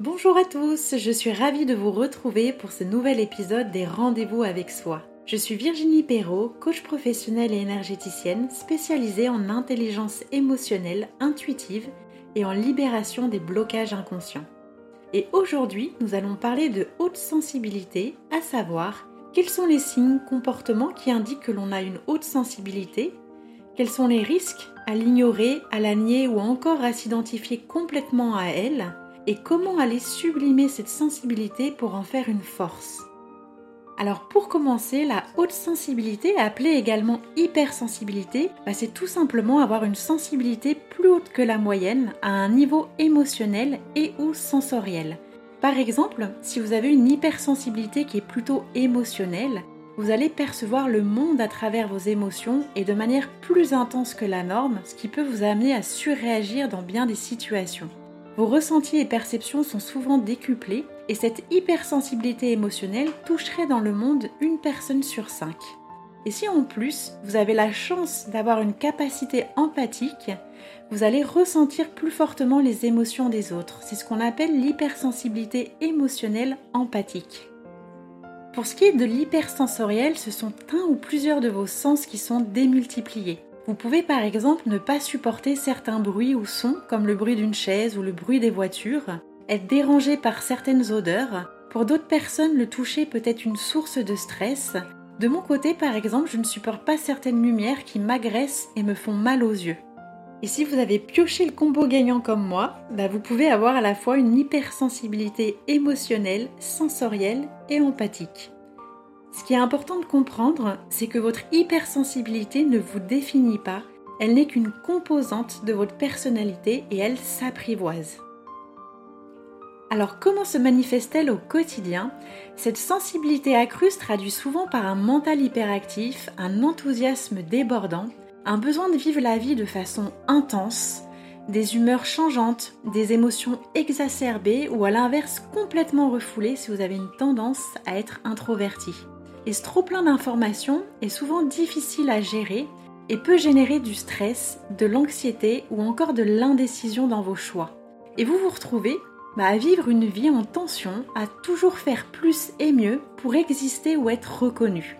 Bonjour à tous, je suis ravie de vous retrouver pour ce nouvel épisode des Rendez-vous avec soi. Je suis Virginie Perrault, coach professionnelle et énergéticienne spécialisée en intelligence émotionnelle intuitive et en libération des blocages inconscients. Et aujourd'hui, nous allons parler de haute sensibilité, à savoir quels sont les signes, comportements qui indiquent que l'on a une haute sensibilité, quels sont les risques à l'ignorer, à la nier ou encore à s'identifier complètement à elle, et comment aller sublimer cette sensibilité pour en faire une force? Alors pour commencer, la haute sensibilité, appelée également hypersensibilité, bah, c'est tout simplement avoir une sensibilité plus haute que la moyenne à un niveau émotionnel et ou sensoriel. Par exemple, si vous avez une hypersensibilité qui est plutôt émotionnelle, vous allez percevoir le monde à travers vos émotions et de manière plus intense que la norme, ce qui peut vous amener à surréagir dans bien des situations. Vos ressentis et perceptions sont souvent décuplés et cette hypersensibilité émotionnelle toucherait dans le monde une personne sur cinq. Et si en plus vous avez la chance d'avoir une capacité empathique, vous allez ressentir plus fortement les émotions des autres. C'est ce qu'on appelle l'hypersensibilité émotionnelle empathique. Pour ce qui est de l'hypersensoriel, ce sont un ou plusieurs de vos sens qui sont démultipliés. Vous pouvez par exemple ne pas supporter certains bruits ou sons comme le bruit d'une chaise ou le bruit des voitures, être dérangé par certaines odeurs. Pour d'autres personnes, le toucher peut être une source de stress. De mon côté par exemple, je ne supporte pas certaines lumières qui m'agressent et me font mal aux yeux. Et si vous avez pioché le combo gagnant comme moi, bah, vous pouvez avoir à la fois une hypersensibilité émotionnelle, sensorielle et empathique. Ce qui est important de comprendre, c'est que votre hypersensibilité ne vous définit pas, elle n'est qu'une composante de votre personnalité et elle s'apprivoise. Alors comment se manifeste-t-elle au quotidien? Cette sensibilité accrue se traduit souvent par un mental hyperactif, un enthousiasme débordant, un besoin de vivre la vie de façon intense, des humeurs changeantes, des émotions exacerbées ou à l'inverse complètement refoulées si vous avez une tendance à être introverti. Et ce trop plein d'informations est souvent difficile à gérer et peut générer du stress, de l'anxiété ou encore de l'indécision dans vos choix. Et vous vous retrouvez bah, à vivre une vie en tension, à toujours faire plus et mieux pour exister ou être reconnu.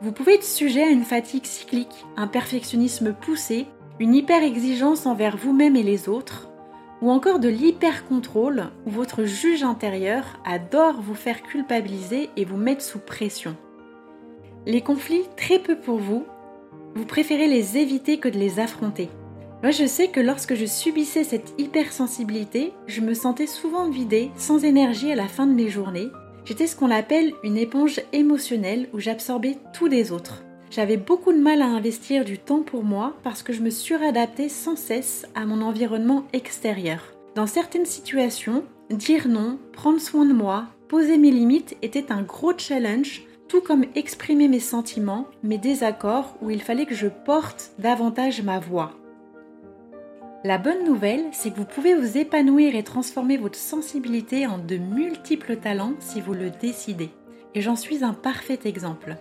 Vous pouvez être sujet à une fatigue cyclique, un perfectionnisme poussé, une hyper-exigence envers vous-même et les autres, ou encore de l'hyper-contrôle où votre juge intérieur adore vous faire culpabiliser et vous mettre sous pression. Les conflits, très peu pour vous, vous préférez les éviter que de les affronter. Moi je sais que lorsque je subissais cette hypersensibilité, je me sentais souvent vidée, sans énergie à la fin de mes journées. J'étais ce qu'on appelle une éponge émotionnelle où j'absorbais tous les autres. J'avais beaucoup de mal à investir du temps pour moi parce que je me suradaptais sans cesse à mon environnement extérieur. Dans certaines situations, dire non, prendre soin de moi, poser mes limites était un gros challenge, tout comme exprimer mes sentiments, mes désaccords où il fallait que je porte davantage ma voix. La bonne nouvelle, c'est que vous pouvez vous épanouir et transformer votre sensibilité en de multiples talents si vous le décidez. Et j'en suis un parfait exemple.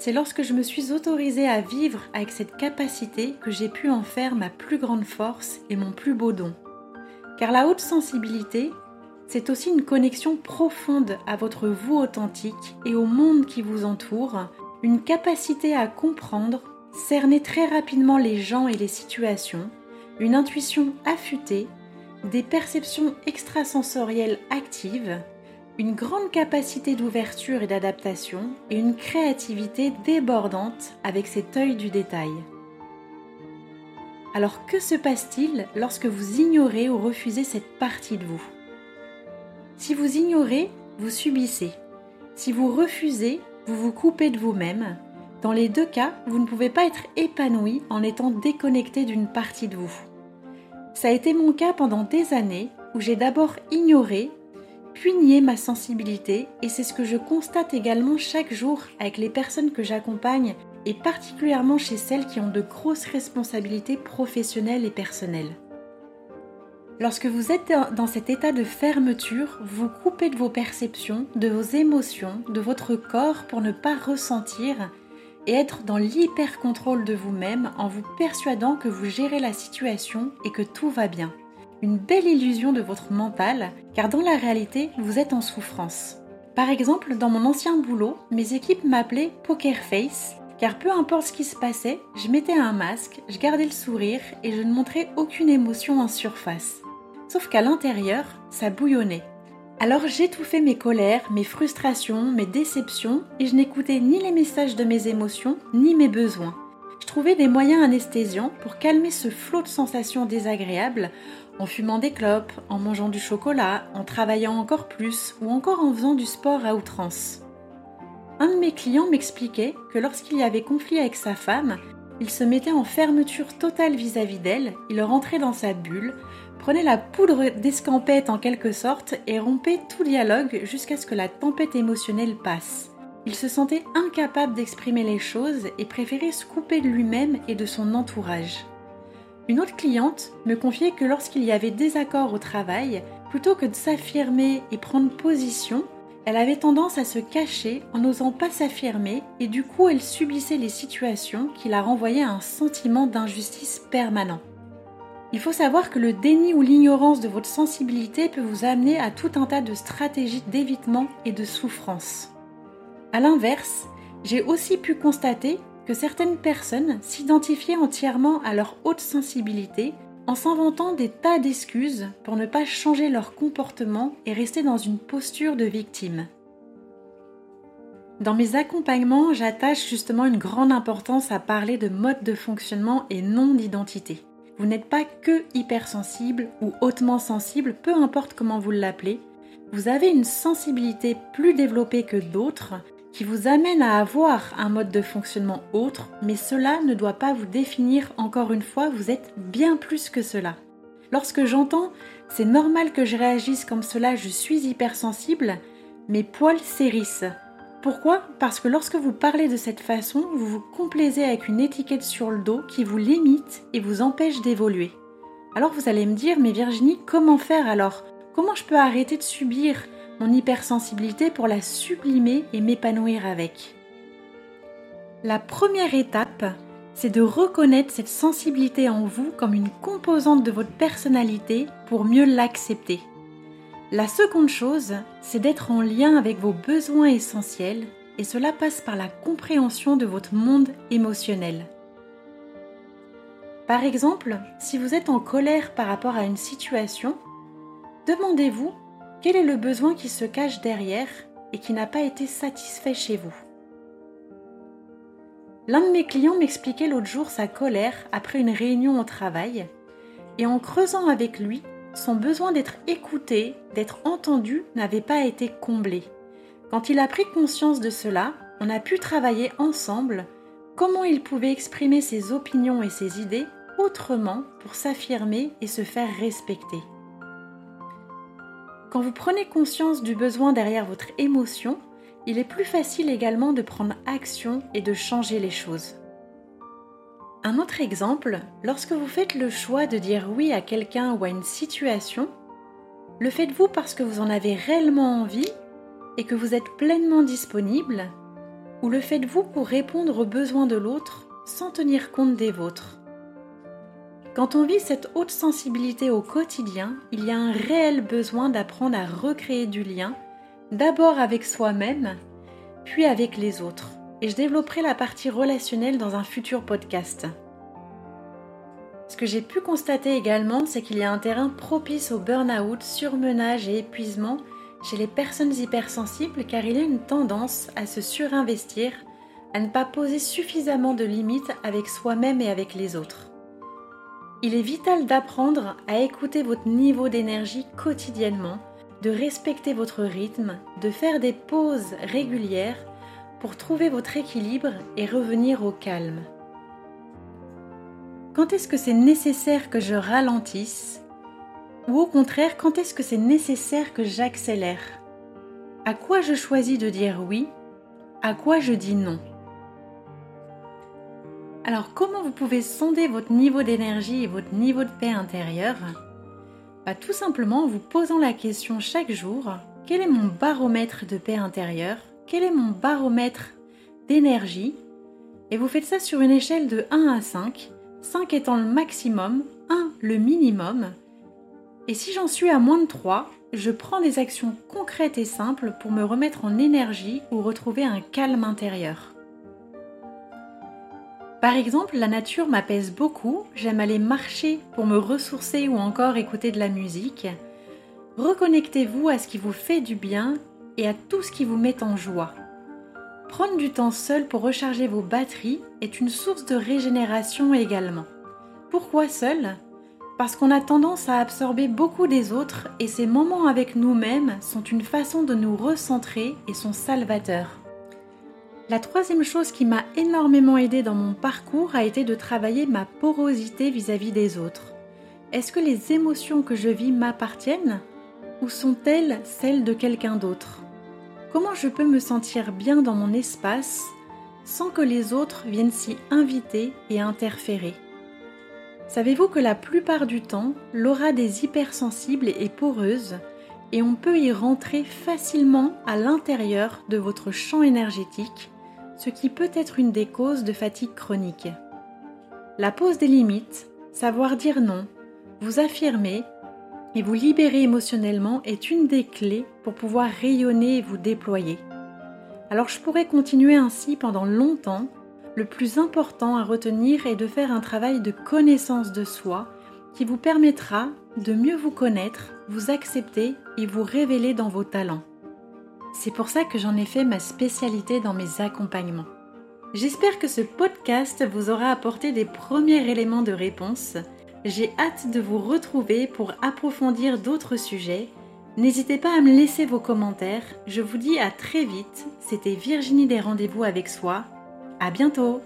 C'est lorsque je me suis autorisée à vivre avec cette capacité que j'ai pu en faire ma plus grande force et mon plus beau don. Car la haute sensibilité, c'est aussi une connexion profonde à votre vous authentique et au monde qui vous entoure, une capacité à comprendre, cerner très rapidement les gens et les situations, une intuition affûtée, des perceptions extrasensorielles actives, une grande capacité d'ouverture et d'adaptation et une créativité débordante avec cet œil du détail. Alors que se passe-t-il lorsque vous ignorez ou refusez cette partie de vous? Si vous ignorez, vous subissez. Si vous refusez, vous vous coupez de vous-même. Dans les deux cas, vous ne pouvez pas être épanoui en étant déconnecté d'une partie de vous. Ça a été mon cas pendant des années où j'ai d'abord ignoré puis nier ma sensibilité et c'est ce que je constate également chaque jour avec les personnes que j'accompagne et particulièrement chez celles qui ont de grosses responsabilités professionnelles et personnelles. Lorsque vous êtes dans cet état de fermeture, vous coupez de vos perceptions, de vos émotions, de votre corps pour ne pas ressentir et être dans l'hyper-contrôle de vous-même en vous persuadant que vous gérez la situation et que tout va bien. Une belle illusion de votre mental, car dans la réalité, vous êtes en souffrance. Par exemple, dans mon ancien boulot, mes équipes m'appelaient Poker Face, car peu importe ce qui se passait, je mettais un masque, je gardais le sourire et je ne montrais aucune émotion en surface. Sauf qu'à l'intérieur, ça bouillonnait. Alors j'étouffais mes colères, mes frustrations, mes déceptions et je n'écoutais ni les messages de mes émotions, ni mes besoins. Je trouvais des moyens anesthésiants pour calmer ce flot de sensations désagréables en fumant des clopes, en mangeant du chocolat, en travaillant encore plus ou encore en faisant du sport à outrance. Un de mes clients m'expliquait que lorsqu'il y avait conflit avec sa femme, il se mettait en fermeture totale vis-à-vis d'elle, il rentrait dans sa bulle, prenait la poudre d'escampette en quelque sorte et rompait tout dialogue jusqu'à ce que la tempête émotionnelle passe. Il se sentait incapable d'exprimer les choses et préférait se couper de lui-même et de son entourage. Une autre cliente me confiait que lorsqu'il y avait désaccord au travail, plutôt que de s'affirmer et prendre position, elle avait tendance à se cacher en n'osant pas s'affirmer et du coup elle subissait les situations qui la renvoyaient à un sentiment d'injustice permanent. Il faut savoir que le déni ou l'ignorance de votre sensibilité peut vous amener à tout un tas de stratégies d'évitement et de souffrance. A l'inverse, j'ai aussi pu constater que certaines personnes s'identifiaient entièrement à leur haute sensibilité en s'inventant des tas d'excuses pour ne pas changer leur comportement et rester dans une posture de victime. Dans mes accompagnements, j'attache justement une grande importance à parler de mode de fonctionnement et non d'identité. Vous n'êtes pas que hypersensible ou hautement sensible, peu importe comment vous l'appelez. Vous avez une sensibilité plus développée que d'autres qui vous amène à avoir un mode de fonctionnement autre, mais cela ne doit pas vous définir encore une fois, vous êtes bien plus que cela. Lorsque j'entends c'est normal que je réagisse comme cela, je suis hypersensible, mes poils s'hérissent. Pourquoi? Parce que lorsque vous parlez de cette façon, vous vous complaisez avec une étiquette sur le dos qui vous limite et vous empêche d'évoluer. Alors vous allez me dire, mais Virginie, comment faire alors? Comment je peux arrêter de subir mon hypersensibilité pour la sublimer et m'épanouir avec. La première étape, c'est de reconnaître cette sensibilité en vous comme une composante de votre personnalité pour mieux l'accepter. La seconde chose, c'est d'être en lien avec vos besoins essentiels et cela passe par la compréhension de votre monde émotionnel. Par exemple, si vous êtes en colère par rapport à une situation, demandez-vous quel est le besoin qui se cache derrière et qui n'a pas été satisfait chez vous? L'un de mes clients m'expliquait l'autre jour sa colère après une réunion au travail et en creusant avec lui, son besoin d'être écouté, d'être entendu n'avait pas été comblé. Quand il a pris conscience de cela, on a pu travailler ensemble comment il pouvait exprimer ses opinions et ses idées autrement pour s'affirmer et se faire respecter. Quand vous prenez conscience du besoin derrière votre émotion, il est plus facile également de prendre action et de changer les choses. Un autre exemple, lorsque vous faites le choix de dire oui à quelqu'un ou à une situation, le faites-vous parce que vous en avez réellement envie et que vous êtes pleinement disponible ou le faites-vous pour répondre aux besoins de l'autre sans tenir compte des vôtres? Quand on vit cette haute sensibilité au quotidien, il y a un réel besoin d'apprendre à recréer du lien, d'abord avec soi-même, puis avec les autres. Et je développerai la partie relationnelle dans un futur podcast. Ce que j'ai pu constater également, c'est qu'il y a un terrain propice au burn-out, surmenage et épuisement chez les personnes hypersensibles car il y a une tendance à se surinvestir, à ne pas poser suffisamment de limites avec soi-même et avec les autres. Il est vital d'apprendre à écouter votre niveau d'énergie quotidiennement, de respecter votre rythme, de faire des pauses régulières pour trouver votre équilibre et revenir au calme. Quand est-ce que c'est nécessaire que je ralentisse? Ou au contraire, quand est-ce que c'est nécessaire que j'accélère? À quoi je choisis de dire oui? À quoi je dis non? Alors comment vous pouvez sonder votre niveau d'énergie et votre niveau de paix intérieure? Bah, Tout simplement en vous posant la question chaque jour, quel est mon baromètre de paix intérieure? Quel est mon baromètre d'énergie? Et vous faites ça sur une échelle de 1 à 5, 5 étant le maximum, 1 le minimum. Et si j'en suis à moins de 3, je prends des actions concrètes et simples pour me remettre en énergie ou retrouver un calme intérieur. Par exemple, la nature m'apaise beaucoup, j'aime aller marcher pour me ressourcer ou encore écouter de la musique. Reconnectez-vous à ce qui vous fait du bien et à tout ce qui vous met en joie. Prendre du temps seul pour recharger vos batteries est une source de régénération également. Pourquoi seul? Parce qu'on a tendance à absorber beaucoup des autres et ces moments avec nous-mêmes sont une façon de nous recentrer et sont salvateurs. La troisième chose qui m'a énormément aidé dans mon parcours a été de travailler ma porosité vis-à-vis des autres. Est-ce que les émotions que je vis m'appartiennent ou sont-elles celles de quelqu'un d'autre? Comment je peux me sentir bien dans mon espace sans que les autres viennent s'y inviter et interférer? Savez-vous que la plupart du temps, l'aura des hypersensibles est poreuse et on peut y rentrer facilement à l'intérieur de votre champ énergétique, ce qui peut être une des causes de fatigue chronique. La pose des limites, savoir dire non, vous affirmer et vous libérer émotionnellement est une des clés pour pouvoir rayonner et vous déployer. Alors je pourrais continuer ainsi pendant longtemps le plus important à retenir est de faire un travail de connaissance de soi qui vous permettra de mieux vous connaître, vous accepter et vous révéler dans vos talents. C'est pour ça que j'en ai fait ma spécialité dans mes accompagnements. J'espère que ce podcast vous aura apporté des premiers éléments de réponse. J'ai hâte de vous retrouver pour approfondir d'autres sujets. N'hésitez pas à me laisser vos commentaires. Je vous dis à très vite. C'était Virginie des rendez-vous avec soi à bientôt